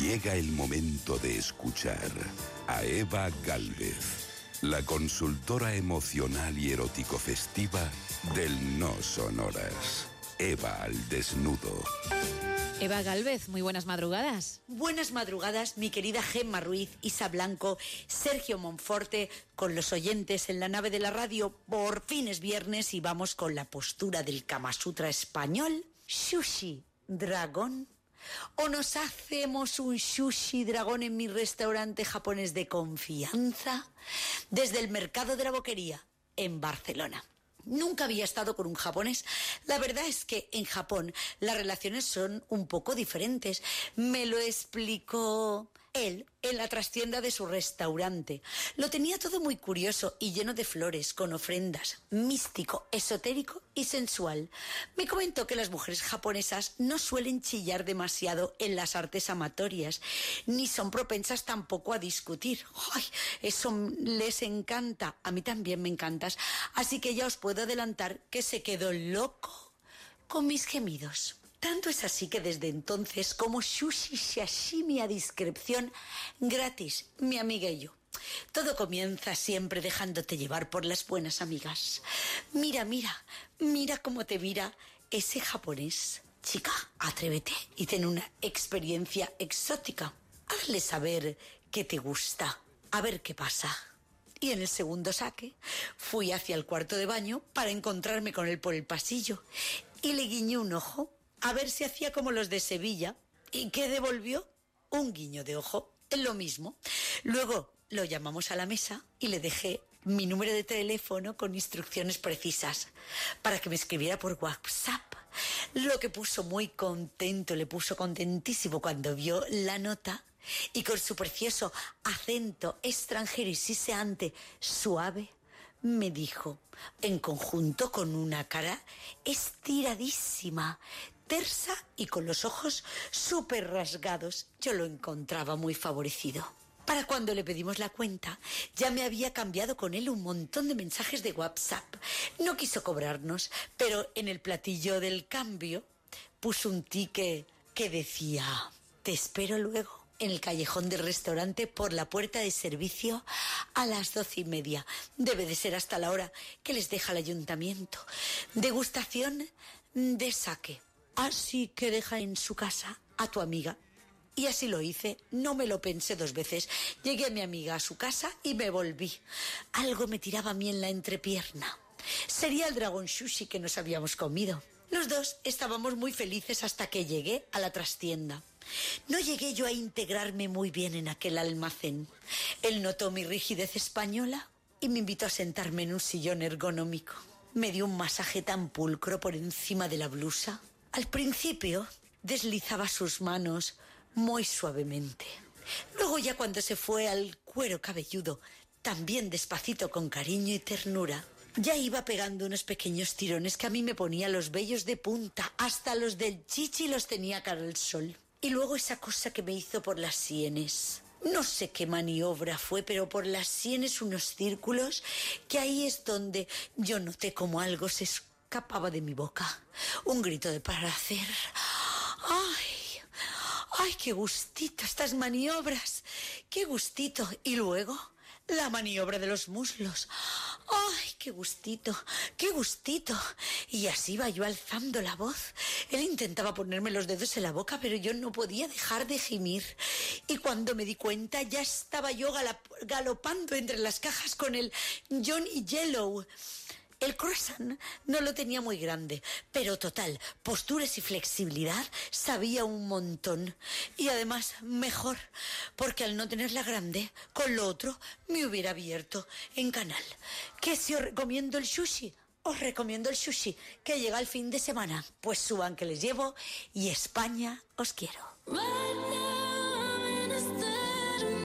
Llega el momento de escuchar a Eva Galvez, la consultora emocional y erótico festiva del No Sonoras. Eva al desnudo. Eva Galvez, muy buenas madrugadas. Buenas madrugadas, mi querida Gemma Ruiz, Isa Blanco, Sergio Monforte, con los oyentes en la nave de la radio. Por fin es viernes y vamos con la postura del Kama Sutra español. Sushi, dragón. O nos hacemos un sushi dragón en mi restaurante japonés de confianza desde el mercado de la boquería en Barcelona. Nunca había estado con un japonés. La verdad es que en Japón las relaciones son un poco diferentes. Me lo explicó él en la trastienda de su restaurante. Lo tenía todo muy curioso y lleno de flores, con ofrendas, místico, esotérico y sensual. Me comentó que las mujeres japonesas no suelen chillar demasiado en las artes amatorias, ni son propensas tampoco a discutir. ¡Ay! Eso les encanta. A mí también me encantas. Así que ya os puedo adelantar que se quedó loco con mis gemidos. Tanto es así que desde entonces como sushi sashimi a discreción gratis, mi amiga y yo. Todo comienza siempre dejándote llevar por las buenas amigas. Mira, mira, mira cómo te mira ese japonés. Chica, atrévete y ten una experiencia exótica. Hazle saber que te gusta. A ver qué pasa. Y en el segundo saque fui hacia el cuarto de baño para encontrarme con él por el pasillo y le guiñé un ojo a ver si hacía como los de Sevilla. ¿Y qué devolvió? Un guiño de ojo. Es lo mismo. Luego lo llamamos a la mesa y le dejé mi número de teléfono con instrucciones precisas para que me escribiera por WhatsApp. Lo que puso muy contento, le puso contentísimo cuando vio la nota y con su precioso acento extranjero y siseante suave me dijo, en conjunto con una cara estiradísima, tersa y con los ojos súper rasgados, yo lo encontraba muy favorecido. Para cuando le pedimos la cuenta, ya me había cambiado con él un montón de mensajes de WhatsApp. No quiso cobrarnos, pero en el platillo del cambio puso un ticket que decía, te espero luego en el callejón del restaurante por la puerta de servicio a las doce y media. Debe de ser hasta la hora que les deja el ayuntamiento. Degustación de saque. Así que deja en su casa a tu amiga. Y así lo hice, no me lo pensé dos veces. Llegué a mi amiga a su casa y me volví. Algo me tiraba a mí en la entrepierna. Sería el dragón sushi que nos habíamos comido. Los dos estábamos muy felices hasta que llegué a la trastienda. No llegué yo a integrarme muy bien en aquel almacén. Él notó mi rigidez española y me invitó a sentarme en un sillón ergonómico. Me dio un masaje tan pulcro por encima de la blusa. Al principio deslizaba sus manos muy suavemente. Luego ya cuando se fue al cuero cabelludo, también despacito con cariño y ternura, ya iba pegando unos pequeños tirones que a mí me ponía los vellos de punta, hasta los del chichi los tenía cara al sol. Y luego esa cosa que me hizo por las sienes. No sé qué maniobra fue, pero por las sienes unos círculos que ahí es donde yo noté como algo se escapaba de mi boca. Un grito de placer. ¡Ay! ¡Ay, qué gustito estas maniobras! ¡Qué gustito! Y luego la maniobra de los muslos. ¡Ay, qué gustito! ¡Qué gustito! Y así iba yo alzando la voz. Él intentaba ponerme los dedos en la boca, pero yo no podía dejar de gemir. Y cuando me di cuenta, ya estaba yo galopando entre las cajas con el Johnny Yellow. El croissant no lo tenía muy grande, pero total, posturas y flexibilidad sabía un montón. Y además, mejor, porque al no tenerla grande, con lo otro me hubiera abierto en canal. ¿Qué si os recomiendo el sushi? Os recomiendo el sushi, que llega el fin de semana. Pues suban que les llevo y España os quiero.